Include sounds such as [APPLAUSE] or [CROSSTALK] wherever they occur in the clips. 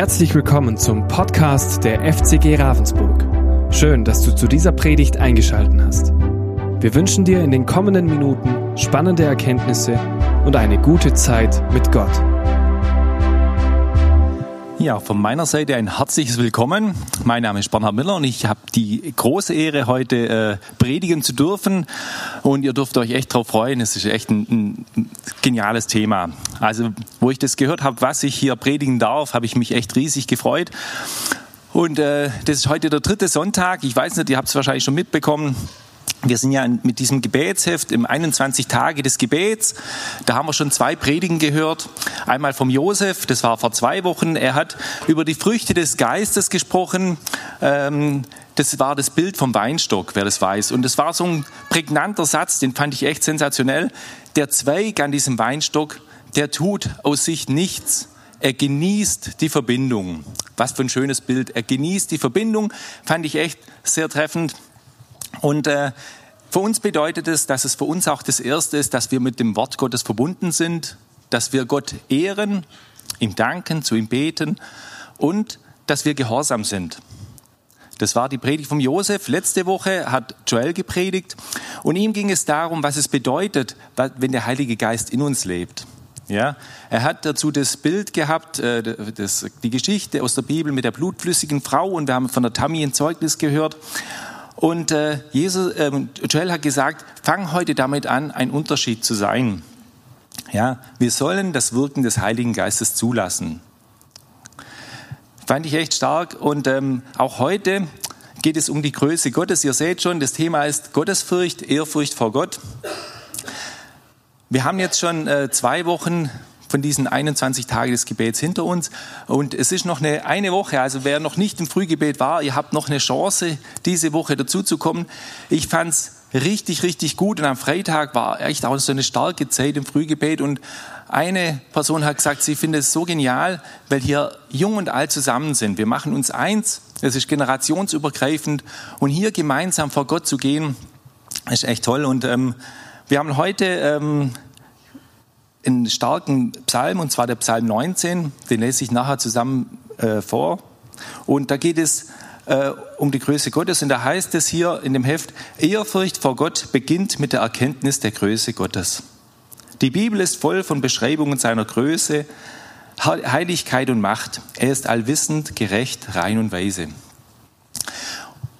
Herzlich willkommen zum Podcast der FCG Ravensburg. Schön, dass du zu dieser Predigt eingeschaltet hast. Wir wünschen dir in den kommenden Minuten spannende Erkenntnisse und eine gute Zeit mit Gott. Ja, von meiner Seite ein herzliches Willkommen. Mein Name ist Bernhard Miller und ich habe die große Ehre, heute äh, predigen zu dürfen. Und ihr dürft euch echt darauf freuen. Es ist echt ein, ein, geniales Thema. Also, wo ich das gehört habe, was ich hier predigen darf, habe ich mich echt riesig gefreut. Und äh, das ist heute der dritte Sonntag. Ich weiß nicht, ihr habt es wahrscheinlich schon mitbekommen. Wir sind ja mit diesem Gebetsheft im 21 Tage des Gebets. Da haben wir schon zwei Predigen gehört. Einmal vom Josef, das war vor zwei Wochen. Er hat über die Früchte des Geistes gesprochen. Ähm, das war das Bild vom Weinstock, wer das weiß. Und das war so ein prägnanter Satz, den fand ich echt sensationell. Der Zweig an diesem Weinstock, der tut aus sich nichts. Er genießt die Verbindung. Was für ein schönes Bild. Er genießt die Verbindung, fand ich echt sehr treffend. Und äh, für uns bedeutet es, dass es für uns auch das Erste ist, dass wir mit dem Wort Gottes verbunden sind, dass wir Gott ehren, ihm danken, zu ihm beten und dass wir gehorsam sind. Das war die Predigt vom Josef. Letzte Woche hat Joel gepredigt und ihm ging es darum, was es bedeutet, wenn der Heilige Geist in uns lebt. Ja, er hat dazu das Bild gehabt, äh, das, die Geschichte aus der Bibel mit der blutflüssigen Frau und wir haben von der Tammy ein Zeugnis gehört. Und äh, Jesus, äh, Joel hat gesagt, fang heute damit an, ein Unterschied zu sein. Ja, wir sollen das Wirken des Heiligen Geistes zulassen. Fand ich echt stark. Und ähm, auch heute geht es um die Größe Gottes. Ihr seht schon, das Thema ist Gottesfurcht, Ehrfurcht vor Gott. Wir haben jetzt schon äh, zwei Wochen von diesen 21 Tagen des Gebets hinter uns. Und es ist noch eine, eine Woche, also wer noch nicht im Frühgebet war, ihr habt noch eine Chance, diese Woche dazuzukommen. Ich fand es richtig, richtig gut und am Freitag war echt auch so eine starke Zeit im Frühgebet und eine Person hat gesagt, sie findet es so genial, weil hier jung und alt zusammen sind. Wir machen uns eins, es ist generationsübergreifend und hier gemeinsam vor Gott zu gehen, ist echt toll. Und ähm, wir haben heute ähm, einen starken Psalm, und zwar der Psalm 19, den lese ich nachher zusammen äh, vor. Und da geht es äh, um die Größe Gottes. Und da heißt es hier in dem Heft, Ehrfurcht vor Gott beginnt mit der Erkenntnis der Größe Gottes. Die Bibel ist voll von Beschreibungen seiner Größe, Heiligkeit und Macht. Er ist allwissend, gerecht, rein und weise.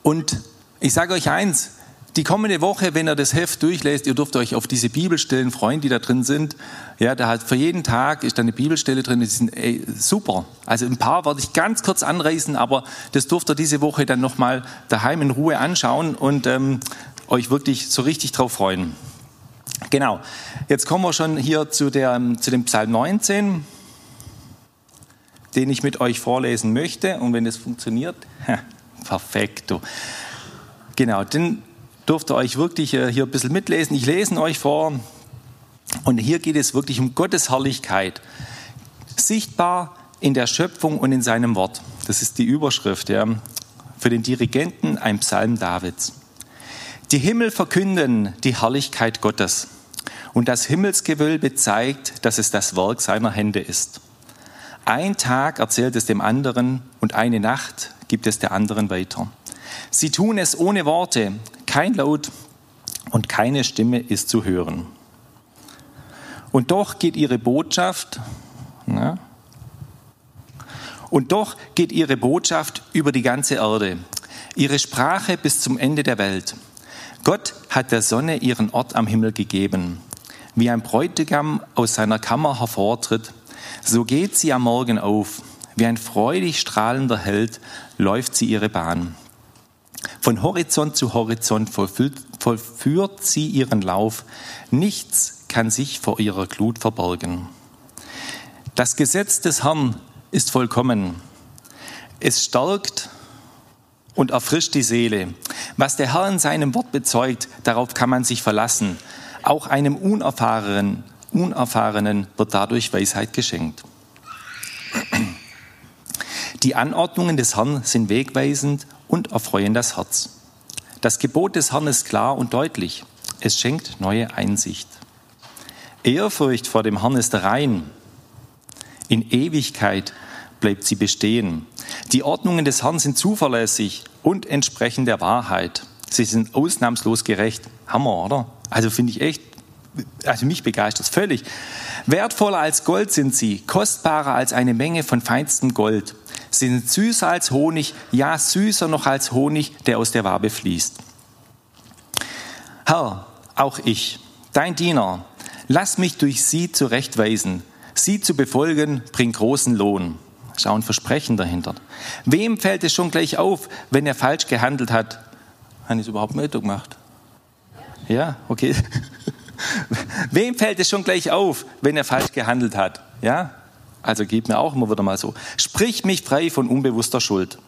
Und ich sage euch eins, die kommende Woche, wenn ihr das Heft durchlässt, ihr dürft euch auf diese Bibelstellen freuen, die da drin sind. Ja, da hat für jeden Tag ist da eine Bibelstelle drin, die sind ey, super. Also ein paar werde ich ganz kurz anreißen, aber das dürft ihr diese Woche dann nochmal daheim in Ruhe anschauen und ähm, euch wirklich so richtig drauf freuen. Genau. Jetzt kommen wir schon hier zu, der, zu dem Psalm 19, den ich mit euch vorlesen möchte. Und wenn das funktioniert, [LAUGHS] perfekt. Genau, den dürft ihr euch wirklich äh, hier ein bisschen mitlesen. Ich lese euch vor. Und hier geht es wirklich um Gottes Herrlichkeit. Sichtbar in der Schöpfung und in seinem Wort. Das ist die Überschrift ja, für den Dirigenten, ein Psalm Davids. Die Himmel verkünden die Herrlichkeit Gottes. Und das Himmelsgewölbe zeigt, dass es das Werk seiner Hände ist. Ein Tag erzählt es dem anderen und eine Nacht gibt es der anderen weiter. Sie tun es ohne Worte, kein Laut und keine Stimme ist zu hören. Und doch geht ihre Botschaft, na, und doch geht ihre Botschaft über die ganze Erde, ihre Sprache bis zum Ende der Welt. Gott hat der Sonne ihren Ort am Himmel gegeben. Wie ein Bräutigam aus seiner Kammer hervortritt, so geht sie am Morgen auf. Wie ein freudig strahlender Held läuft sie ihre Bahn. Von Horizont zu Horizont vollführt sie ihren Lauf. Nichts kann sich vor ihrer Glut verborgen. Das Gesetz des Herrn ist vollkommen. Es stärkt und erfrischt die Seele. Was der Herr in seinem Wort bezeugt, darauf kann man sich verlassen. Auch einem Unerfahrenen, Unerfahrenen wird dadurch Weisheit geschenkt. Die Anordnungen des Herrn sind wegweisend und erfreuen das Herz. Das Gebot des Herrn ist klar und deutlich. Es schenkt neue Einsicht. Ehrfurcht vor dem Herrn ist rein. In Ewigkeit bleibt sie bestehen. Die Ordnungen des Herrn sind zuverlässig und entsprechen der Wahrheit. Sie sind ausnahmslos gerecht. Hammer, oder? Also finde ich echt, also mich begeistert es völlig. Wertvoller als Gold sind sie, kostbarer als eine Menge von feinstem Gold. Sind süßer als Honig, ja süßer noch als Honig, der aus der Wabe fließt. Herr, auch ich, dein Diener, lass mich durch sie zurechtweisen. Sie zu befolgen bringt großen Lohn. Schau ein Versprechen dahinter. Wem fällt es schon gleich auf, wenn er falsch gehandelt hat? Habe ich es überhaupt mit gemacht? Ja, okay. [LAUGHS] Wem fällt es schon gleich auf, wenn er falsch gehandelt hat? Ja? Also geht mir auch immer wieder mal so. Sprich mich frei von unbewusster Schuld.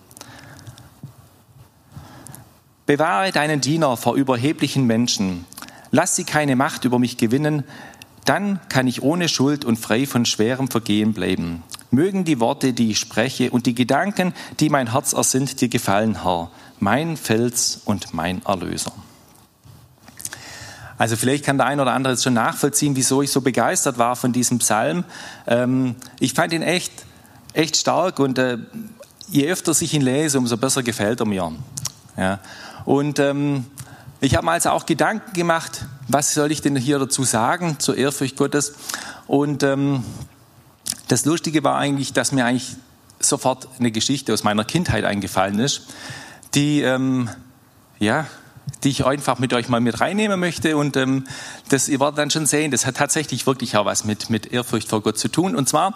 Bewahre deinen Diener vor überheblichen Menschen. Lass sie keine Macht über mich gewinnen, dann kann ich ohne Schuld und frei von schwerem Vergehen bleiben. Mögen die Worte, die ich spreche, und die Gedanken, die mein Herz ersinnt, dir gefallen, Herr, mein Fels und mein Erlöser. Also vielleicht kann der eine oder andere jetzt schon nachvollziehen, wieso ich so begeistert war von diesem Psalm. Ähm, ich fand ihn echt, echt stark und äh, je öfter ich ihn lese, umso besser gefällt er mir. Ja. Und ähm, ich habe mir also auch Gedanken gemacht, was soll ich denn hier dazu sagen zur Ehrfurcht Gottes? Und ähm, das Lustige war eigentlich, dass mir eigentlich sofort eine Geschichte aus meiner Kindheit eingefallen ist, die ähm, ja die ich einfach mit euch mal mit reinnehmen möchte. Und ähm, das, ihr werdet dann schon sehen, das hat tatsächlich wirklich auch was mit, mit Ehrfurcht vor Gott zu tun. Und zwar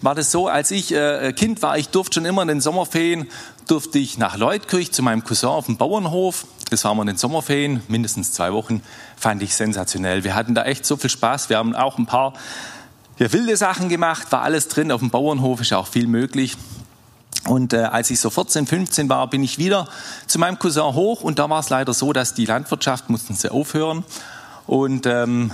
war das so, als ich äh, Kind war, ich durfte schon immer in den Sommerferien, durfte ich nach Leutkirch zu meinem Cousin auf dem Bauernhof. Das waren wir in den Sommerferien, mindestens zwei Wochen, fand ich sensationell. Wir hatten da echt so viel Spaß. Wir haben auch ein paar ja, wilde Sachen gemacht, war alles drin. Auf dem Bauernhof ist auch viel möglich. Und äh, als ich so 14, 15 war, bin ich wieder zu meinem Cousin hoch und da war es leider so, dass die Landwirtschaft mussten sie aufhören und ähm,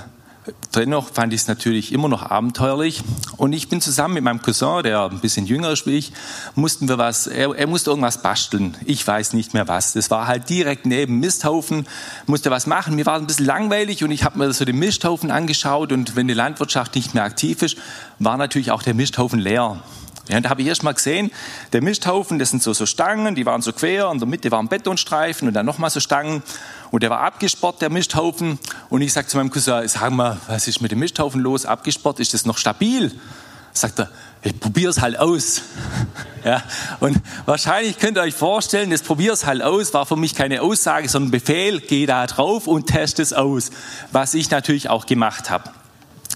dennoch fand ich es natürlich immer noch abenteuerlich und ich bin zusammen mit meinem Cousin, der ein bisschen jünger ist wie ich, mussten wir was, er, er musste irgendwas basteln, ich weiß nicht mehr was. Das war halt direkt neben Misthaufen, musste was machen. Mir war ein bisschen langweilig und ich habe mir so den Misthaufen angeschaut und wenn die Landwirtschaft nicht mehr aktiv ist, war natürlich auch der Misthaufen leer. Ja, da habe ich erst mal gesehen, der Misthaufen, das sind so, so Stangen, die waren so quer, in der Mitte waren Betonstreifen und dann nochmal so Stangen. Und der war abgesport, der Misthaufen. Und ich sage zu meinem Cousin, sag mal, was ist mit dem Misthaufen los? Abgesport, ist das noch stabil? Sagt er, ich probier's halt aus. [LAUGHS] ja, und wahrscheinlich könnt ihr euch vorstellen, das probier's halt aus war für mich keine Aussage, sondern Befehl, geh da drauf und test es aus. Was ich natürlich auch gemacht habe.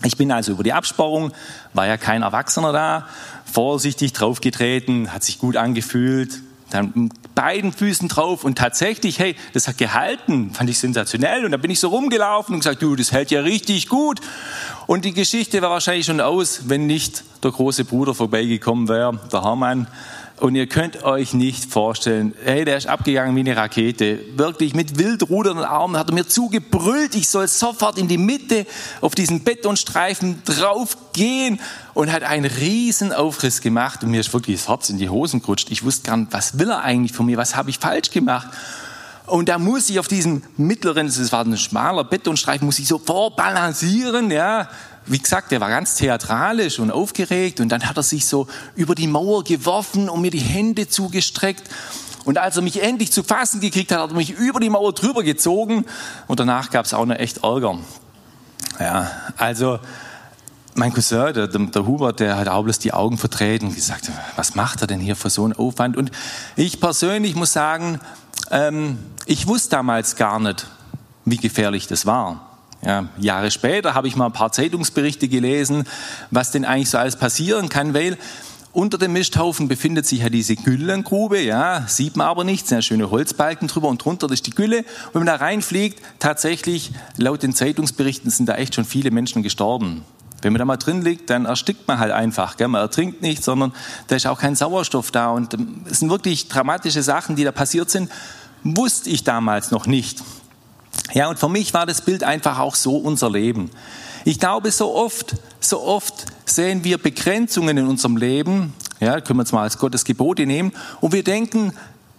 Ich bin also über die Absperrung, war ja kein Erwachsener da, vorsichtig draufgetreten, hat sich gut angefühlt, dann mit beiden Füßen drauf und tatsächlich, hey, das hat gehalten, fand ich sensationell. Und dann bin ich so rumgelaufen und gesagt, du, das hält ja richtig gut. Und die Geschichte war wahrscheinlich schon aus, wenn nicht der große Bruder vorbeigekommen wäre, der Hermann und ihr könnt euch nicht vorstellen, hey, der ist abgegangen wie eine Rakete. Wirklich mit wild rudernden Armen hat er mir zugebrüllt, ich soll sofort in die Mitte auf diesen Betonstreifen draufgehen und hat einen riesen Aufriss gemacht und mir ist wirklich das Herz in die Hosen gerutscht. Ich wusste gar nicht, was will er eigentlich von mir, was habe ich falsch gemacht? Und da muss ich auf diesem mittleren, das war ein schmaler Betonstreifen, muss ich so vorbalancieren, ja wie gesagt, der war ganz theatralisch und aufgeregt und dann hat er sich so über die Mauer geworfen und mir die Hände zugestreckt. Und als er mich endlich zu fassen gekriegt hat, hat er mich über die Mauer drüber gezogen und danach gab es auch noch echt Ärger. Ja, also mein Cousin, der, der, Hubert, der hat auch bloß die Augen verdreht und gesagt, was macht er denn hier für so einen Aufwand? Und ich persönlich muss sagen, ähm, ich wusste damals gar nicht, wie gefährlich das war. Ja, Jahre später habe ich mal ein paar Zeitungsberichte gelesen, was denn eigentlich so alles passieren kann, weil unter dem Misthaufen befindet sich ja diese Güllengrube, ja, sieht man aber nicht, sind ja schöne Holzbalken drüber und drunter ist die Gülle. Und wenn man da reinfliegt, tatsächlich, laut den Zeitungsberichten sind da echt schon viele Menschen gestorben. Wenn man da mal drin liegt, dann erstickt man halt einfach. Gell? Man ertrinkt nicht, sondern da ist auch kein Sauerstoff da. Und ähm, es sind wirklich dramatische Sachen, die da passiert sind. Wusste ich damals noch nicht. Ja, und für mich war das Bild einfach auch so unser Leben. Ich glaube, so oft, so oft sehen wir Begrenzungen in unserem Leben, ja, können wir jetzt mal als Gottes Gebote nehmen, und wir denken,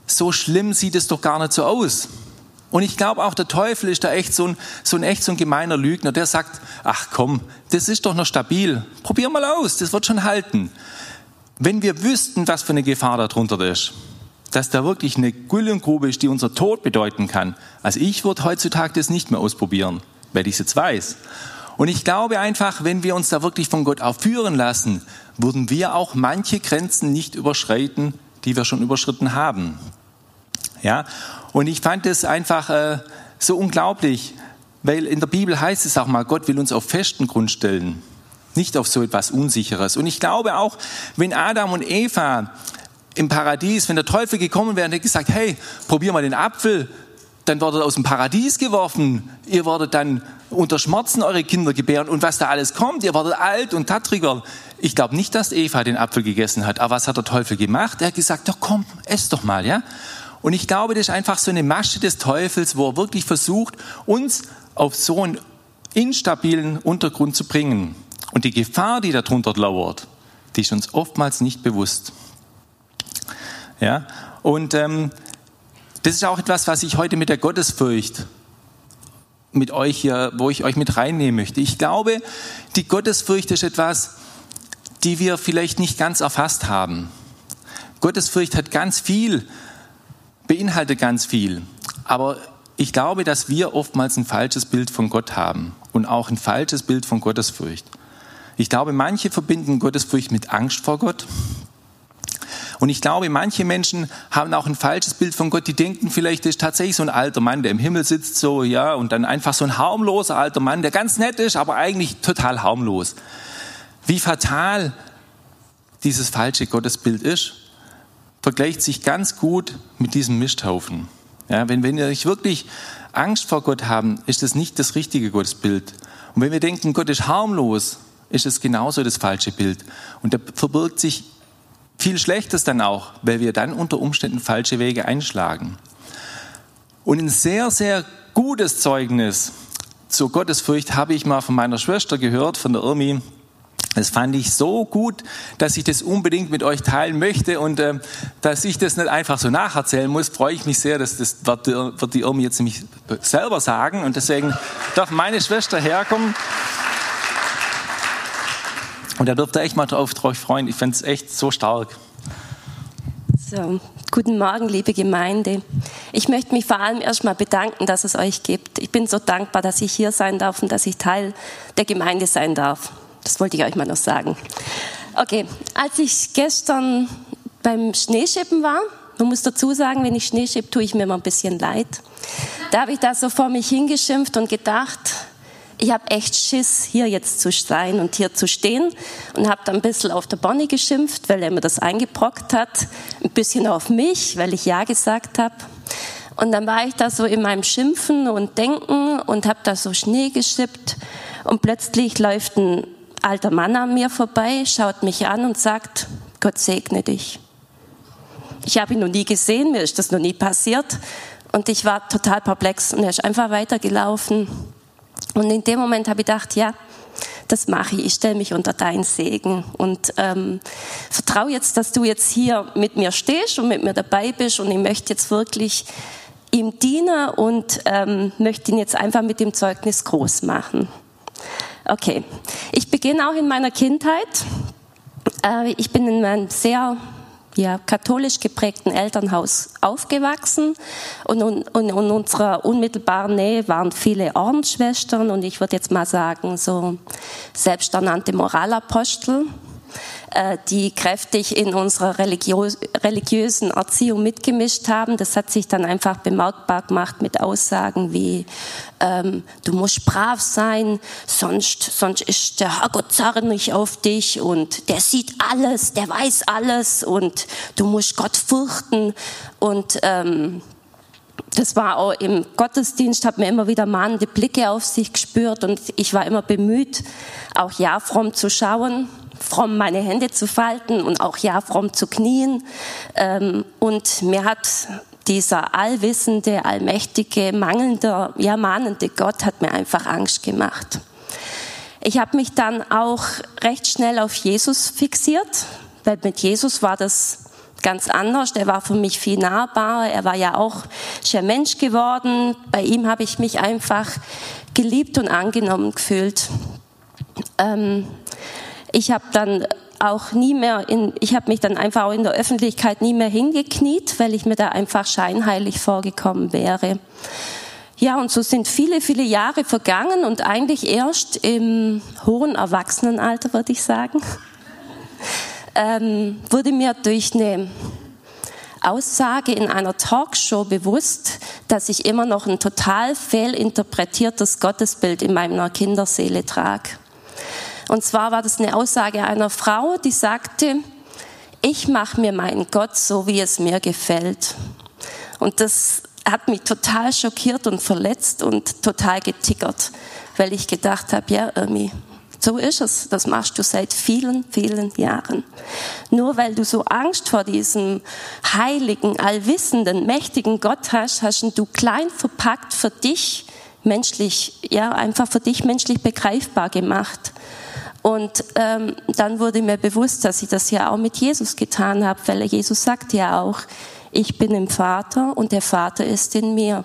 so schlimm sieht es doch gar nicht so aus. Und ich glaube auch, der Teufel ist da echt so ein, so ein, echt so ein gemeiner Lügner, der sagt, ach komm, das ist doch noch stabil. Probier mal aus, das wird schon halten. wenn wir wüssten, was für eine Gefahr darunter ist, dass da wirklich eine Güllengrube ist, die unser Tod bedeuten kann. Also ich würde heutzutage das nicht mehr ausprobieren, weil ich es jetzt weiß. Und ich glaube einfach, wenn wir uns da wirklich von Gott auch führen lassen, würden wir auch manche Grenzen nicht überschreiten, die wir schon überschritten haben. Ja, und ich fand es einfach äh, so unglaublich, weil in der Bibel heißt es auch mal, Gott will uns auf festen Grund stellen, nicht auf so etwas Unsicheres. Und ich glaube auch, wenn Adam und Eva im Paradies, wenn der Teufel gekommen wäre und hätte gesagt, hey, probier mal den Apfel, dann werdet ihr aus dem Paradies geworfen. Ihr werdet dann unter Schmerzen eure Kinder gebären und was da alles kommt. Ihr werdet alt und tattriger. Ich glaube nicht, dass Eva den Apfel gegessen hat. Aber was hat der Teufel gemacht? Er hat gesagt, doch komm, ess doch mal, ja. Und ich glaube, das ist einfach so eine Masche des Teufels, wo er wirklich versucht, uns auf so einen instabilen Untergrund zu bringen. Und die Gefahr, die darunter lauert, die ist uns oftmals nicht bewusst. Ja, und ähm, das ist auch etwas, was ich heute mit der Gottesfurcht mit euch hier, wo ich euch mit reinnehmen möchte. Ich glaube, die Gottesfurcht ist etwas, die wir vielleicht nicht ganz erfasst haben. Gottesfurcht hat ganz viel, beinhaltet ganz viel. Aber ich glaube, dass wir oftmals ein falsches Bild von Gott haben und auch ein falsches Bild von Gottesfurcht. Ich glaube, manche verbinden Gottesfurcht mit Angst vor Gott. Und ich glaube, manche Menschen haben auch ein falsches Bild von Gott. Die denken vielleicht, ist tatsächlich so ein alter Mann, der im Himmel sitzt, so, ja, und dann einfach so ein harmloser alter Mann, der ganz nett ist, aber eigentlich total harmlos. Wie fatal dieses falsche Gottesbild ist, vergleicht sich ganz gut mit diesem Misthaufen. Ja, wenn, wenn wir wirklich Angst vor Gott haben, ist das nicht das richtige Gottesbild. Und wenn wir denken, Gott ist harmlos, ist es genauso das falsche Bild. Und da verbirgt sich viel Schlechtes dann auch, weil wir dann unter Umständen falsche Wege einschlagen. Und ein sehr, sehr gutes Zeugnis zur Gottesfurcht habe ich mal von meiner Schwester gehört, von der Irmi. Das fand ich so gut, dass ich das unbedingt mit euch teilen möchte und äh, dass ich das nicht einfach so nacherzählen muss, freue ich mich sehr, dass das wird, wird die Irmi jetzt nämlich selber sagen und deswegen darf meine Schwester herkommen. Und da dürft ihr echt mal drauf, drauf freuen. Ich finde es echt so stark. So, guten Morgen, liebe Gemeinde. Ich möchte mich vor allem erstmal bedanken, dass es euch gibt. Ich bin so dankbar, dass ich hier sein darf und dass ich Teil der Gemeinde sein darf. Das wollte ich euch mal noch sagen. Okay, als ich gestern beim Schneeschippen war, man muss dazu sagen, wenn ich Schnee schippe, tue ich mir immer ein bisschen leid. Da habe ich da so vor mich hingeschimpft und gedacht, ich habe echt Schiss, hier jetzt zu sein und hier zu stehen und habe dann ein bisschen auf der Bonnie geschimpft, weil er mir das eingebrockt hat, ein bisschen auf mich, weil ich Ja gesagt habe. Und dann war ich da so in meinem Schimpfen und Denken und habe da so Schnee geschippt und plötzlich läuft ein alter Mann an mir vorbei, schaut mich an und sagt, Gott segne dich. Ich habe ihn noch nie gesehen, mir ist das noch nie passiert und ich war total perplex und er ist einfach weitergelaufen. Und in dem Moment habe ich gedacht, ja, das mache ich. Ich stelle mich unter deinen Segen und ähm, vertraue jetzt, dass du jetzt hier mit mir stehst und mit mir dabei bist. Und ich möchte jetzt wirklich ihm dienen und ähm, möchte ihn jetzt einfach mit dem Zeugnis groß machen. Okay, ich beginne auch in meiner Kindheit. Äh, ich bin in einem sehr ja, katholisch geprägten Elternhaus aufgewachsen und in, in, in unserer unmittelbaren Nähe waren viele Ordensschwestern und ich würde jetzt mal sagen, so selbsternannte Moralapostel. Äh, die kräftig in unserer religiösen Erziehung mitgemischt haben. Das hat sich dann einfach bemerkbar gemacht mit Aussagen wie, ähm, du musst brav sein, sonst, sonst ist der Herrgott zornig auf dich und der sieht alles, der weiß alles und du musst Gott fürchten und ähm, das war auch im Gottesdienst, hat mir immer wieder mahnende Blicke auf sich gespürt und ich war immer bemüht, auch ja fromm zu schauen fromm meine Hände zu falten und auch ja fromm zu knien. Ähm, und mir hat dieser allwissende, allmächtige, mangelnde, ja mahnende Gott hat mir einfach Angst gemacht. Ich habe mich dann auch recht schnell auf Jesus fixiert, weil mit Jesus war das ganz anders. Der war für mich viel nahbarer. Er war ja auch schon Mensch geworden. Bei ihm habe ich mich einfach geliebt und angenommen gefühlt. Ähm, ich habe dann auch nie mehr in, ich habe mich dann einfach auch in der Öffentlichkeit nie mehr hingekniet, weil ich mir da einfach scheinheilig vorgekommen wäre. Ja, und so sind viele, viele Jahre vergangen und eigentlich erst im hohen Erwachsenenalter, würde ich sagen, ähm, wurde mir durch eine Aussage in einer Talkshow bewusst, dass ich immer noch ein total fehlinterpretiertes Gottesbild in meiner Kinderseele trage. Und zwar war das eine Aussage einer Frau, die sagte, ich mache mir meinen Gott so, wie es mir gefällt. Und das hat mich total schockiert und verletzt und total getickert, weil ich gedacht habe, ja, Irmi, so ist es. Das machst du seit vielen, vielen Jahren. Nur weil du so Angst vor diesem heiligen, allwissenden, mächtigen Gott hast, hast du klein verpackt für dich menschlich, ja, einfach für dich menschlich begreifbar gemacht. Und ähm, dann wurde mir bewusst, dass ich das ja auch mit Jesus getan habe, weil Jesus sagt ja auch, ich bin im Vater und der Vater ist in mir.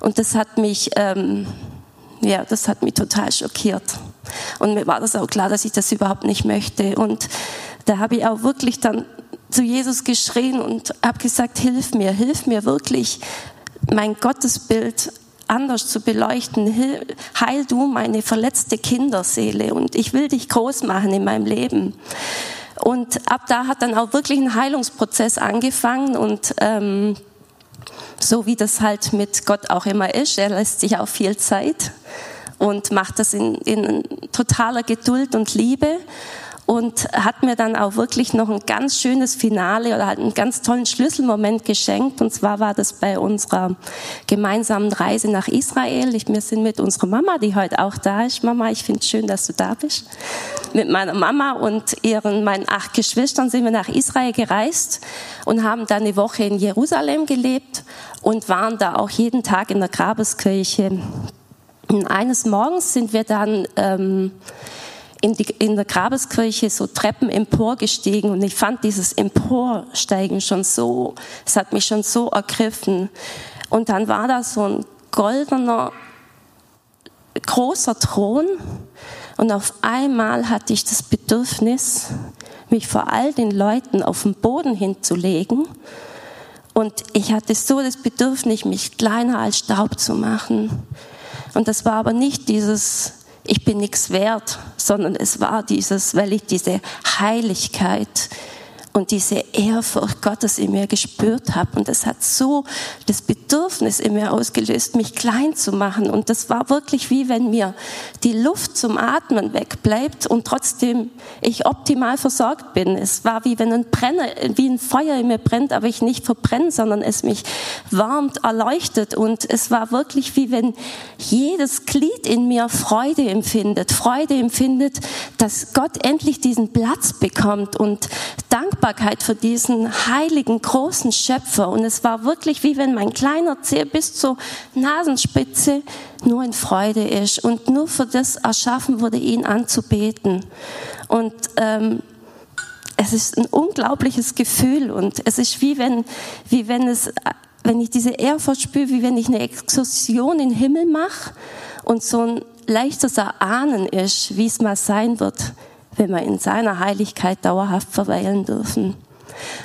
Und das hat mich, ähm, ja, das hat mich total schockiert. Und mir war das auch klar, dass ich das überhaupt nicht möchte. Und da habe ich auch wirklich dann zu Jesus geschrien und habe gesagt, hilf mir, hilf mir wirklich, mein Gottesbild anders zu beleuchten. Heil du meine verletzte Kinderseele und ich will dich groß machen in meinem Leben. Und ab da hat dann auch wirklich ein Heilungsprozess angefangen und ähm, so wie das halt mit Gott auch immer ist, er lässt sich auch viel Zeit und macht das in, in totaler Geduld und Liebe und hat mir dann auch wirklich noch ein ganz schönes Finale oder halt einen ganz tollen Schlüsselmoment geschenkt. Und zwar war das bei unserer gemeinsamen Reise nach Israel. Ich, wir sind mit unserer Mama, die heute auch da ist. Mama, ich finde es schön, dass du da bist. Mit meiner Mama und ihren, meinen acht Geschwistern sind wir nach Israel gereist und haben dann eine Woche in Jerusalem gelebt und waren da auch jeden Tag in der Grabeskirche. Und eines Morgens sind wir dann ähm, in, die, in der Grabeskirche so Treppen emporgestiegen und ich fand dieses Emporsteigen schon so, es hat mich schon so ergriffen. Und dann war da so ein goldener, großer Thron und auf einmal hatte ich das Bedürfnis, mich vor all den Leuten auf den Boden hinzulegen. Und ich hatte so das Bedürfnis, mich kleiner als Staub zu machen. Und das war aber nicht dieses ich bin nichts wert, sondern es war dieses, weil ich diese Heiligkeit und diese Ehrfurcht Gottes in mir gespürt habe. Und das hat so das Bedürfnis in mir ausgelöst, mich klein zu machen. Und das war wirklich wie wenn mir die Luft zum Atmen wegbleibt und trotzdem ich optimal versorgt bin. Es war wie wenn ein Brenner, wie ein Feuer in mir brennt, aber ich nicht verbrenne, sondern es mich warmt, erleuchtet. Und es war wirklich wie wenn jedes Glied in mir Freude empfindet. Freude empfindet, dass Gott endlich diesen Platz bekommt und dankbar Dankbarkeit für diesen heiligen, großen Schöpfer. Und es war wirklich wie wenn mein kleiner Zeh bis zur Nasenspitze nur in Freude ist und nur für das erschaffen wurde, ihn anzubeten. Und ähm, es ist ein unglaubliches Gefühl und es ist wie wenn, wie wenn es, wenn ich diese Ehrfurcht spüre, wie wenn ich eine Exkursion in den Himmel mache und so ein leichtes Erahnen ist, wie es mal sein wird wenn wir in seiner Heiligkeit dauerhaft verweilen dürfen.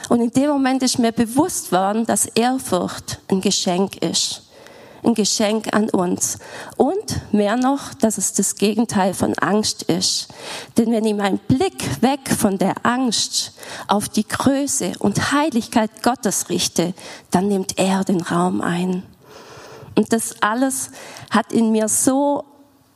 Und in dem Moment ist mir bewusst worden, dass Ehrfurcht ein Geschenk ist. Ein Geschenk an uns. Und mehr noch, dass es das Gegenteil von Angst ist. Denn wenn ich meinen Blick weg von der Angst auf die Größe und Heiligkeit Gottes richte, dann nimmt er den Raum ein. Und das alles hat in mir so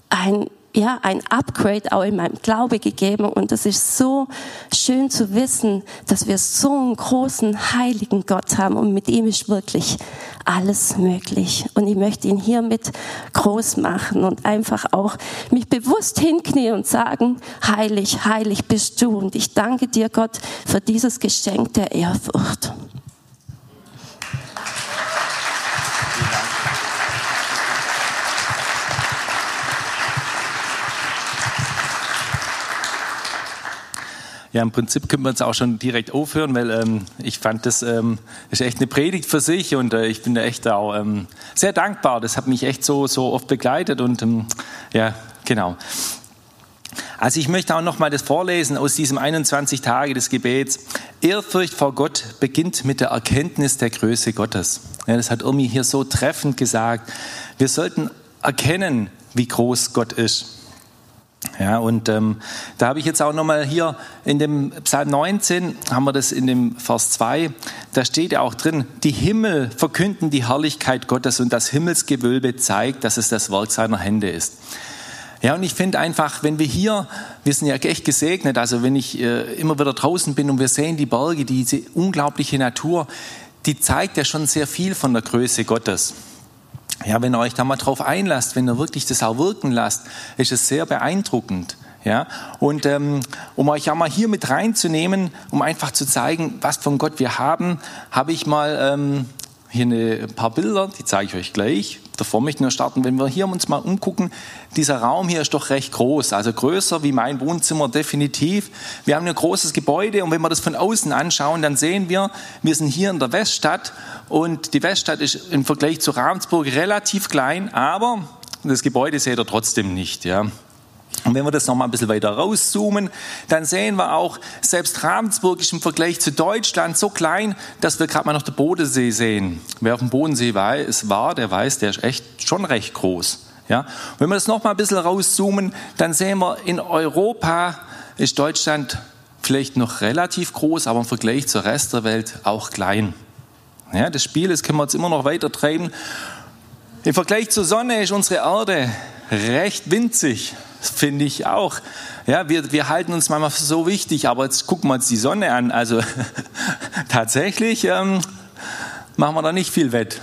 ein ja, ein Upgrade auch in meinem Glaube gegeben. Und es ist so schön zu wissen, dass wir so einen großen, heiligen Gott haben und mit ihm ist wirklich alles möglich. Und ich möchte ihn hiermit groß machen und einfach auch mich bewusst hinknien und sagen, heilig, heilig bist du. Und ich danke dir, Gott, für dieses Geschenk der Ehrfurcht. Ja, im Prinzip können wir uns auch schon direkt aufhören, weil ähm, ich fand, das ähm, ist echt eine Predigt für sich und äh, ich bin da echt auch ähm, sehr dankbar. Das hat mich echt so, so oft begleitet und ähm, ja, genau. Also ich möchte auch noch mal das vorlesen aus diesem 21 Tage des Gebets. Ehrfurcht vor Gott beginnt mit der Erkenntnis der Größe Gottes. Ja, das hat Irmi hier so treffend gesagt. Wir sollten erkennen, wie groß Gott ist. Ja, und ähm, da habe ich jetzt auch nochmal hier in dem Psalm 19, haben wir das in dem Vers 2, da steht ja auch drin, die Himmel verkünden die Herrlichkeit Gottes und das Himmelsgewölbe zeigt, dass es das Werk seiner Hände ist. Ja, und ich finde einfach, wenn wir hier, wir sind ja echt gesegnet, also wenn ich äh, immer wieder draußen bin und wir sehen die Berge, diese unglaubliche Natur, die zeigt ja schon sehr viel von der Größe Gottes. Ja, wenn ihr euch da mal drauf einlasst, wenn ihr wirklich das auch wirken lasst, ist es sehr beeindruckend. Ja, und ähm, um euch auch mal hier mit reinzunehmen, um einfach zu zeigen, was von Gott wir haben, habe ich mal ähm, hier ein paar Bilder, die zeige ich euch gleich. Davor möchte ich nur starten, wenn wir hier uns mal umgucken, dieser Raum hier ist doch recht groß, also größer wie mein Wohnzimmer definitiv. Wir haben ein großes Gebäude und wenn wir das von außen anschauen, dann sehen wir, wir sind hier in der Weststadt und die Weststadt ist im Vergleich zu Ravensburg relativ klein, aber das Gebäude seht ihr trotzdem nicht, ja. Und wenn wir das nochmal ein bisschen weiter rauszoomen, dann sehen wir auch, selbst Ravensburg ist im Vergleich zu Deutschland so klein, dass wir gerade mal noch den Bodensee sehen. Wer auf dem Bodensee war, der weiß, der ist echt schon recht groß. Ja? Wenn wir das nochmal ein bisschen rauszoomen, dann sehen wir, in Europa ist Deutschland vielleicht noch relativ groß, aber im Vergleich zur Rest der Welt auch klein. Ja, das Spiel, das können wir jetzt immer noch weiter treiben. Im Vergleich zur Sonne ist unsere Erde recht winzig finde ich auch. Ja, wir, wir halten uns manchmal für so wichtig, aber jetzt gucken wir uns die Sonne an. Also [LAUGHS] tatsächlich ähm, machen wir da nicht viel wett.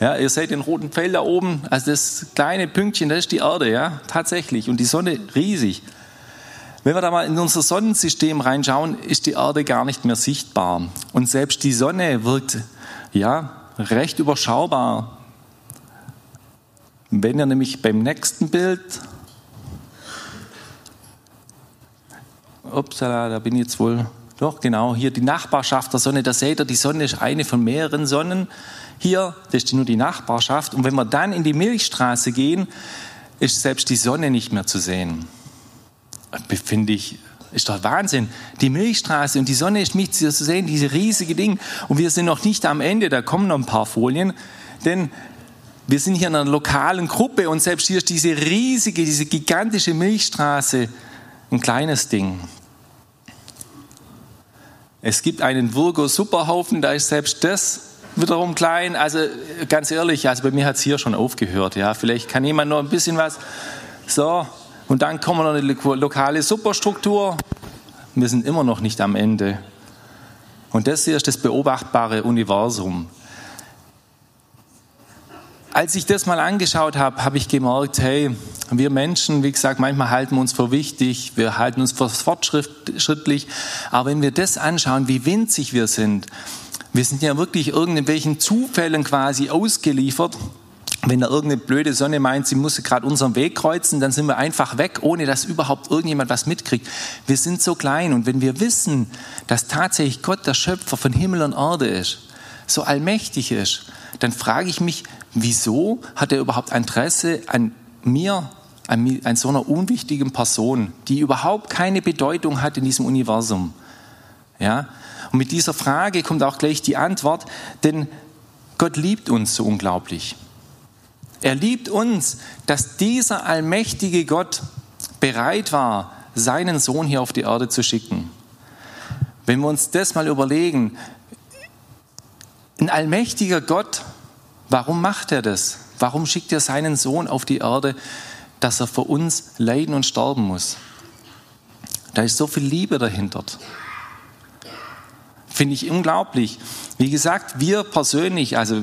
Ja, ihr seht den roten Pfeil da oben, also das kleine Pünktchen, das ist die Erde, ja, tatsächlich. Und die Sonne riesig. Wenn wir da mal in unser Sonnensystem reinschauen, ist die Erde gar nicht mehr sichtbar. Und selbst die Sonne wirkt, ja, recht überschaubar. Wenn ihr nämlich beim nächsten Bild upsala, da bin ich jetzt wohl, doch genau, hier die Nachbarschaft der Sonne, da seht ihr, die Sonne ist eine von mehreren Sonnen. Hier, das ist nur die Nachbarschaft. Und wenn wir dann in die Milchstraße gehen, ist selbst die Sonne nicht mehr zu sehen. Finde ich, ist doch Wahnsinn. Die Milchstraße und die Sonne ist nicht zu sehen, diese riesige Ding. Und wir sind noch nicht am Ende, da kommen noch ein paar Folien. Denn wir sind hier in einer lokalen Gruppe und selbst hier ist diese riesige, diese gigantische Milchstraße ein kleines Ding. Es gibt einen Virgo Superhaufen, da ist selbst das wiederum klein. Also ganz ehrlich, also bei mir hat es hier schon aufgehört. Ja, vielleicht kann jemand noch ein bisschen was. So, und dann kommen wir noch eine lokale Superstruktur. Wir sind immer noch nicht am Ende. Und das hier ist das beobachtbare Universum. Als ich das mal angeschaut habe, habe ich gemerkt, hey, wir Menschen, wie gesagt, manchmal halten wir uns für wichtig, wir halten uns für fortschrittlich, aber wenn wir das anschauen, wie winzig wir sind, wir sind ja wirklich irgendwelchen Zufällen quasi ausgeliefert. Wenn da irgendeine blöde Sonne meint, sie muss gerade unseren Weg kreuzen, dann sind wir einfach weg, ohne dass überhaupt irgendjemand was mitkriegt. Wir sind so klein und wenn wir wissen, dass tatsächlich Gott der Schöpfer von Himmel und Erde ist, so allmächtig ist, dann frage ich mich, wieso hat er überhaupt Interesse an mir, an, an so einer unwichtigen Person, die überhaupt keine Bedeutung hat in diesem Universum? Ja? Und mit dieser Frage kommt auch gleich die Antwort, denn Gott liebt uns so unglaublich. Er liebt uns, dass dieser allmächtige Gott bereit war, seinen Sohn hier auf die Erde zu schicken. Wenn wir uns das mal überlegen, ein allmächtiger Gott, warum macht er das? Warum schickt er seinen Sohn auf die Erde, dass er für uns leiden und sterben muss? Da ist so viel Liebe dahinter. Finde ich unglaublich. Wie gesagt, wir persönlich, also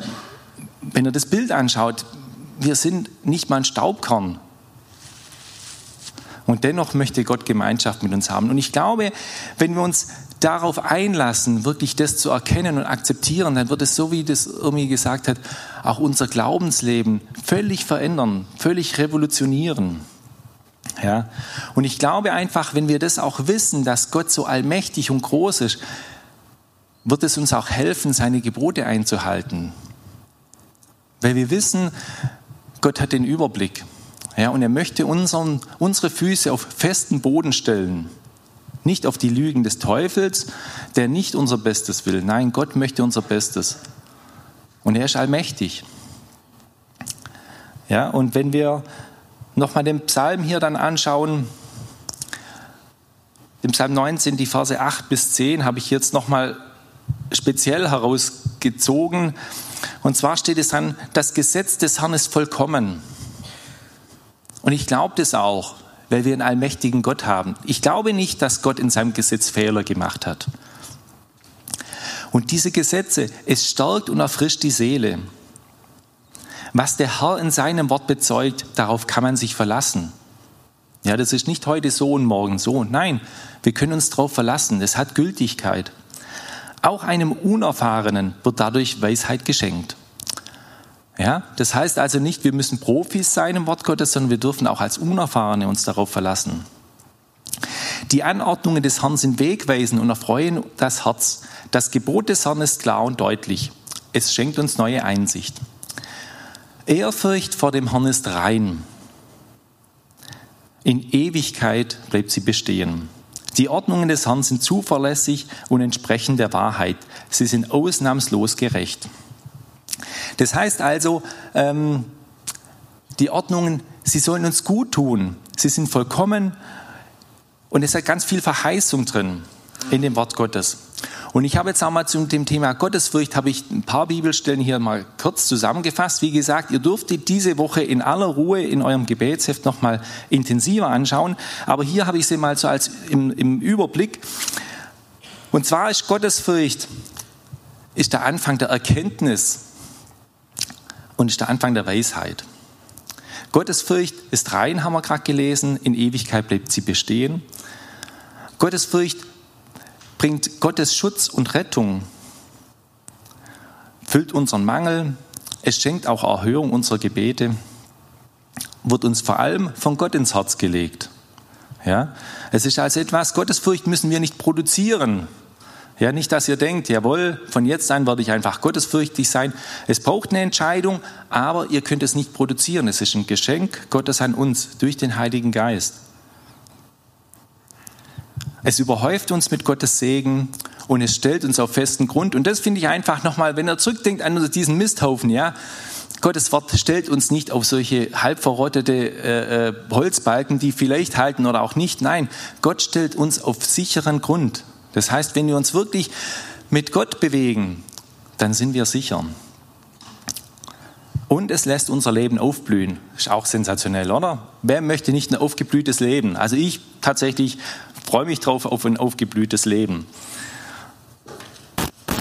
wenn ihr das Bild anschaut, wir sind nicht mal ein Staubkorn. Und dennoch möchte Gott Gemeinschaft mit uns haben. Und ich glaube, wenn wir uns darauf einlassen, wirklich das zu erkennen und akzeptieren, dann wird es, so wie das irgendwie gesagt hat, auch unser Glaubensleben völlig verändern, völlig revolutionieren. Ja? Und ich glaube einfach, wenn wir das auch wissen, dass Gott so allmächtig und groß ist, wird es uns auch helfen, seine Gebote einzuhalten. Weil wir wissen, Gott hat den Überblick. Ja, und er möchte unseren, unsere Füße auf festen Boden stellen. Nicht auf die Lügen des Teufels, der nicht unser Bestes will. Nein, Gott möchte unser Bestes. Und er ist allmächtig. Ja, und wenn wir nochmal den Psalm hier dann anschauen, im Psalm 19, die Verse 8 bis 10, habe ich jetzt nochmal speziell herausgezogen. Und zwar steht es dann, das Gesetz des Herrn ist vollkommen. Und ich glaube das auch, weil wir einen allmächtigen Gott haben. Ich glaube nicht, dass Gott in seinem Gesetz Fehler gemacht hat. Und diese Gesetze, es stärkt und erfrischt die Seele. Was der Herr in seinem Wort bezeugt, darauf kann man sich verlassen. Ja, das ist nicht heute so und morgen so. Nein, wir können uns darauf verlassen. Das hat Gültigkeit. Auch einem Unerfahrenen wird dadurch Weisheit geschenkt. Ja, das heißt also nicht, wir müssen Profis sein im Wort Gottes, sondern wir dürfen auch als Unerfahrene uns darauf verlassen. Die Anordnungen des Herrn sind wegweisend und erfreuen das Herz. Das Gebot des Herrn ist klar und deutlich. Es schenkt uns neue Einsicht. Ehrfurcht vor dem Herrn ist rein. In Ewigkeit bleibt sie bestehen. Die Ordnungen des Herrn sind zuverlässig und entsprechen der Wahrheit. Sie sind ausnahmslos gerecht. Das heißt also, ähm, die Ordnungen, sie sollen uns gut tun. Sie sind vollkommen und es hat ganz viel Verheißung drin in dem Wort Gottes. Und ich habe jetzt auch mal zu dem Thema Gottesfurcht, habe ich ein paar Bibelstellen hier mal kurz zusammengefasst. Wie gesagt, ihr dürftet diese Woche in aller Ruhe in eurem Gebetsheft nochmal intensiver anschauen. Aber hier habe ich sie mal so als im, im Überblick. Und zwar ist Gottesfurcht ist der Anfang der Erkenntnis und ist der Anfang der Weisheit. Gottesfurcht ist rein, haben wir gerade gelesen, in Ewigkeit bleibt sie bestehen. Gottesfurcht bringt Gottes Schutz und Rettung, füllt unseren Mangel, es schenkt auch Erhörung unserer Gebete, wird uns vor allem von Gott ins Herz gelegt. Ja? Es ist also etwas, Gottesfurcht müssen wir nicht produzieren. Ja, nicht, dass ihr denkt, jawohl, von jetzt an werde ich einfach gottesfürchtig sein. Es braucht eine Entscheidung, aber ihr könnt es nicht produzieren. Es ist ein Geschenk Gottes an uns durch den Heiligen Geist. Es überhäuft uns mit Gottes Segen und es stellt uns auf festen Grund. Und das finde ich einfach nochmal, wenn ihr zurückdenkt an diesen Misthaufen, ja. Gottes Wort stellt uns nicht auf solche halb verrottete äh, äh, Holzbalken, die vielleicht halten oder auch nicht. Nein, Gott stellt uns auf sicheren Grund. Das heißt, wenn wir uns wirklich mit Gott bewegen, dann sind wir sicher. Und es lässt unser Leben aufblühen. Ist auch sensationell, oder? Wer möchte nicht ein aufgeblühtes Leben? Also ich tatsächlich freue mich drauf auf ein aufgeblühtes Leben.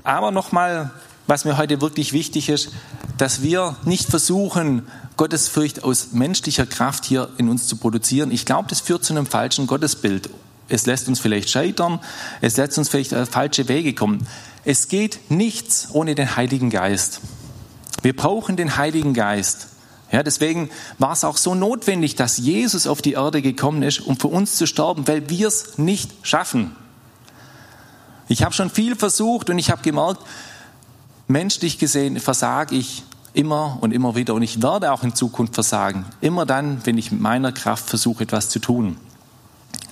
Aber nochmal, was mir heute wirklich wichtig ist, dass wir nicht versuchen, Gottesfurcht aus menschlicher Kraft hier in uns zu produzieren. Ich glaube, das führt zu einem falschen Gottesbild. Es lässt uns vielleicht scheitern, es lässt uns vielleicht auf falsche Wege kommen. Es geht nichts ohne den Heiligen Geist. Wir brauchen den Heiligen Geist. Ja, deswegen war es auch so notwendig, dass Jesus auf die Erde gekommen ist, um für uns zu sterben, weil wir es nicht schaffen. Ich habe schon viel versucht und ich habe gemerkt, menschlich gesehen versage ich immer und immer wieder und ich werde auch in Zukunft versagen. Immer dann, wenn ich mit meiner Kraft versuche, etwas zu tun.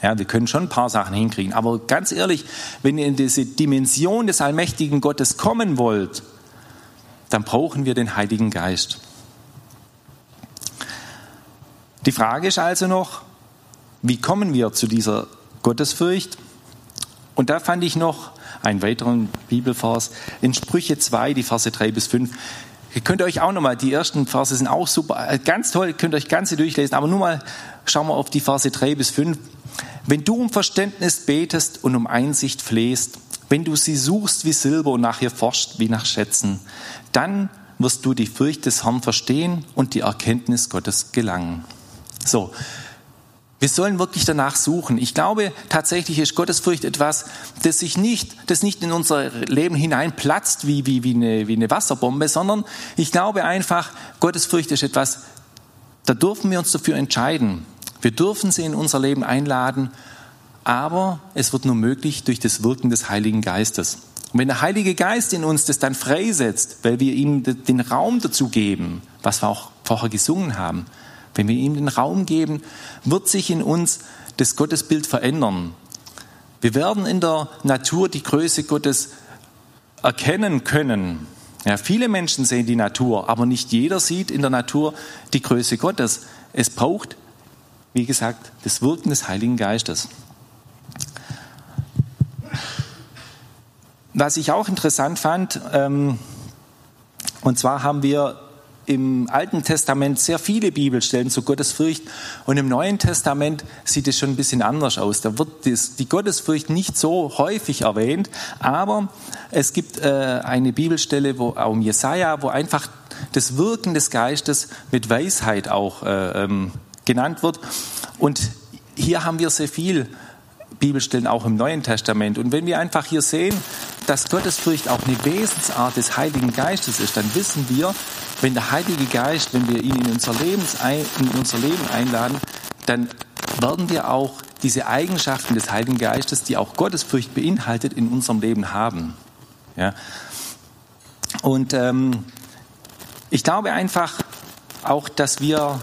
Ja, wir können schon ein paar Sachen hinkriegen, aber ganz ehrlich, wenn ihr in diese Dimension des allmächtigen Gottes kommen wollt, dann brauchen wir den Heiligen Geist. Die Frage ist also noch, wie kommen wir zu dieser Gottesfurcht? Und da fand ich noch einen weiteren Bibelvers in Sprüche 2, die Verse 3 bis 5. Ihr könnt euch auch nochmal, die ersten Verse sind auch super, äh, ganz toll, könnt euch ganze durchlesen, aber nur mal schauen wir auf die Verse 3 bis 5. Wenn du um Verständnis betest und um Einsicht flehst, wenn du sie suchst wie Silber und nach ihr forschst wie nach Schätzen, dann wirst du die Furcht des Herrn verstehen und die Erkenntnis Gottes gelangen. So. Wir sollen wirklich danach suchen. Ich glaube, tatsächlich ist Gottesfurcht etwas, das sich nicht, das nicht in unser Leben hineinplatzt wie, wie, wie, eine, wie eine Wasserbombe, sondern ich glaube einfach, Gottesfurcht ist etwas, da dürfen wir uns dafür entscheiden. Wir dürfen sie in unser Leben einladen, aber es wird nur möglich durch das Wirken des Heiligen Geistes. Und wenn der Heilige Geist in uns das dann freisetzt, weil wir ihm den Raum dazu geben, was wir auch vorher gesungen haben, wenn wir ihm den Raum geben, wird sich in uns das Gottesbild verändern. Wir werden in der Natur die Größe Gottes erkennen können. Ja, viele Menschen sehen die Natur, aber nicht jeder sieht in der Natur die Größe Gottes. Es braucht, wie gesagt, das Wirken des Heiligen Geistes. Was ich auch interessant fand, ähm, und zwar haben wir im Alten Testament sehr viele Bibelstellen zu Gottesfurcht und im Neuen Testament sieht es schon ein bisschen anders aus. Da wird die Gottesfurcht nicht so häufig erwähnt, aber es gibt äh, eine Bibelstelle, wo um Jesaja, wo einfach das Wirken des Geistes mit Weisheit auch äh, ähm, genannt wird. Und hier haben wir sehr viel Bibelstellen auch im Neuen Testament. Und wenn wir einfach hier sehen, dass Gottesfurcht auch eine Wesensart des Heiligen Geistes ist, dann wissen wir, wenn der Heilige Geist, wenn wir ihn in unser, Lebens, in unser Leben einladen, dann werden wir auch diese Eigenschaften des Heiligen Geistes, die auch Gottesfurcht beinhaltet, in unserem Leben haben. Ja. Und ähm, ich glaube einfach auch, dass wir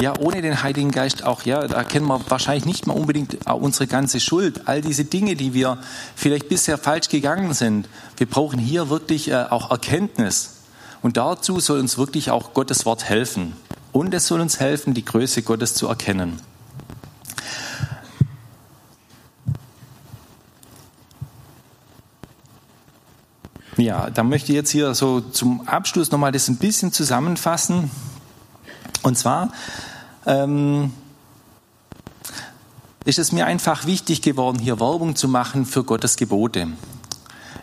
ja, ohne den Heiligen Geist auch, ja, da kennen wir wahrscheinlich nicht mal unbedingt unsere ganze Schuld. All diese Dinge, die wir vielleicht bisher falsch gegangen sind. Wir brauchen hier wirklich äh, auch Erkenntnis. Und dazu soll uns wirklich auch Gottes Wort helfen. Und es soll uns helfen, die Größe Gottes zu erkennen. Ja, da möchte ich jetzt hier so zum Abschluss nochmal das ein bisschen zusammenfassen. Und zwar ähm, ist es mir einfach wichtig geworden, hier Werbung zu machen für Gottes Gebote.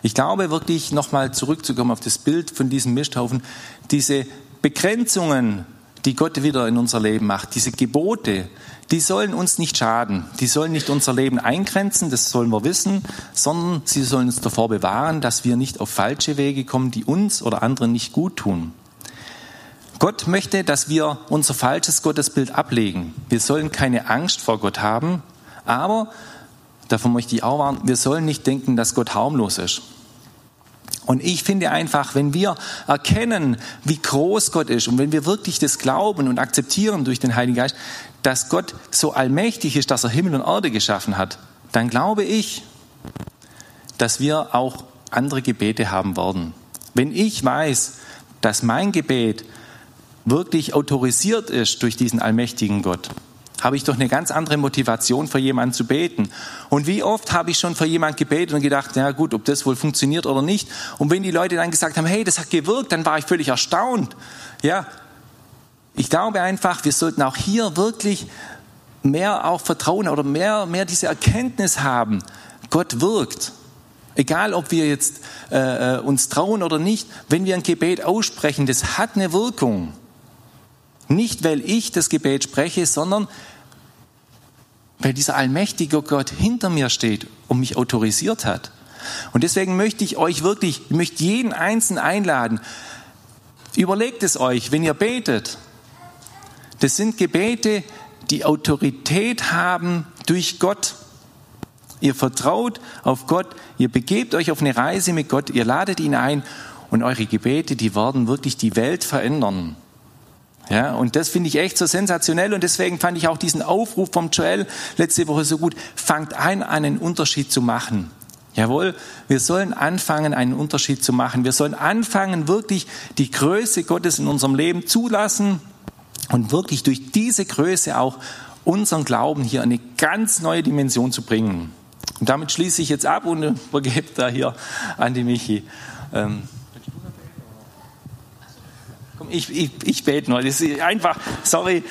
Ich glaube wirklich, nochmal zurückzukommen auf das Bild von diesem Misthaufen, diese Begrenzungen, die Gott wieder in unser Leben macht, diese Gebote, die sollen uns nicht schaden, die sollen nicht unser Leben eingrenzen, das sollen wir wissen, sondern sie sollen uns davor bewahren, dass wir nicht auf falsche Wege kommen, die uns oder anderen nicht gut tun. Gott möchte, dass wir unser falsches Gottesbild ablegen. Wir sollen keine Angst vor Gott haben, aber, davon möchte ich auch warnen, wir sollen nicht denken, dass Gott harmlos ist. Und ich finde einfach, wenn wir erkennen, wie groß Gott ist und wenn wir wirklich das glauben und akzeptieren durch den Heiligen Geist, dass Gott so allmächtig ist, dass er Himmel und Erde geschaffen hat, dann glaube ich, dass wir auch andere Gebete haben werden. Wenn ich weiß, dass mein Gebet wirklich autorisiert ist durch diesen allmächtigen Gott, habe ich doch eine ganz andere Motivation, für jemanden zu beten. Und wie oft habe ich schon für jemanden gebetet und gedacht, ja gut, ob das wohl funktioniert oder nicht. Und wenn die Leute dann gesagt haben, hey, das hat gewirkt, dann war ich völlig erstaunt. Ja, ich glaube einfach, wir sollten auch hier wirklich mehr auch Vertrauen oder mehr, mehr diese Erkenntnis haben. Gott wirkt. Egal, ob wir jetzt äh, äh uns trauen oder nicht, wenn wir ein Gebet aussprechen, das hat eine Wirkung. Nicht, weil ich das Gebet spreche, sondern weil dieser allmächtige Gott hinter mir steht und mich autorisiert hat. Und deswegen möchte ich euch wirklich, ich möchte jeden Einzelnen einladen, überlegt es euch, wenn ihr betet. Das sind Gebete, die Autorität haben durch Gott. Ihr vertraut auf Gott, ihr begebt euch auf eine Reise mit Gott, ihr ladet ihn ein und eure Gebete, die werden wirklich die Welt verändern. Ja, und das finde ich echt so sensationell und deswegen fand ich auch diesen Aufruf vom Joel letzte Woche so gut. Fangt an, einen Unterschied zu machen. Jawohl, wir sollen anfangen, einen Unterschied zu machen. Wir sollen anfangen, wirklich die Größe Gottes in unserem Leben zulassen und wirklich durch diese Größe auch unseren Glauben hier eine ganz neue Dimension zu bringen. Und damit schließe ich jetzt ab und übergebe da hier an die Michi. Ähm ich, ich, ich bete nur. Das ist einfach, sorry.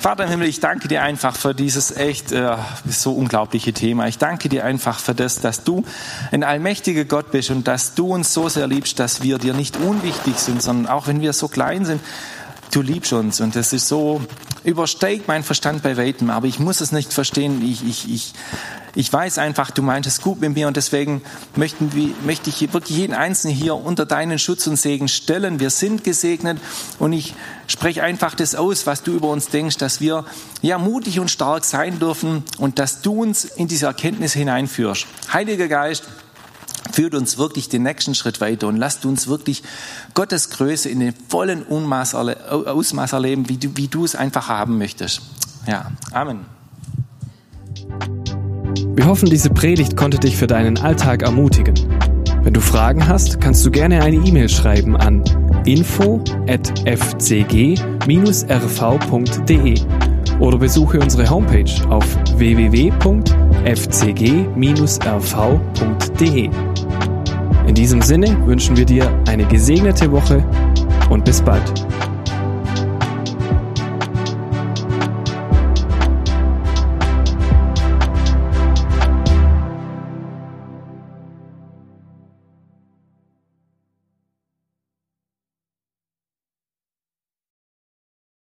Vater im Himmel, ich danke dir einfach für dieses echt äh, so unglaubliche Thema. Ich danke dir einfach für das, dass du ein allmächtiger Gott bist und dass du uns so sehr liebst, dass wir dir nicht unwichtig sind, sondern auch wenn wir so klein sind, du liebst uns. Und das ist so, übersteigt mein Verstand bei weitem, aber ich muss es nicht verstehen. Ich, ich, ich, ich weiß einfach, du meint es gut mit mir und deswegen möchten wir, möchte ich wirklich jeden Einzelnen hier unter deinen Schutz und Segen stellen. Wir sind gesegnet und ich spreche einfach das aus, was du über uns denkst, dass wir ja mutig und stark sein dürfen und dass du uns in diese Erkenntnis hineinführst. Heiliger Geist, führt uns wirklich den nächsten Schritt weiter und lasst uns wirklich Gottes Größe in den vollen Ausmaß erleben, wie du, wie du es einfach haben möchtest. Ja, Amen. Wir hoffen, diese Predigt konnte dich für deinen Alltag ermutigen. Wenn du Fragen hast, kannst du gerne eine E-Mail schreiben an info@fcg-rv.de oder besuche unsere Homepage auf www.fcg-rv.de. In diesem Sinne wünschen wir dir eine gesegnete Woche und bis bald.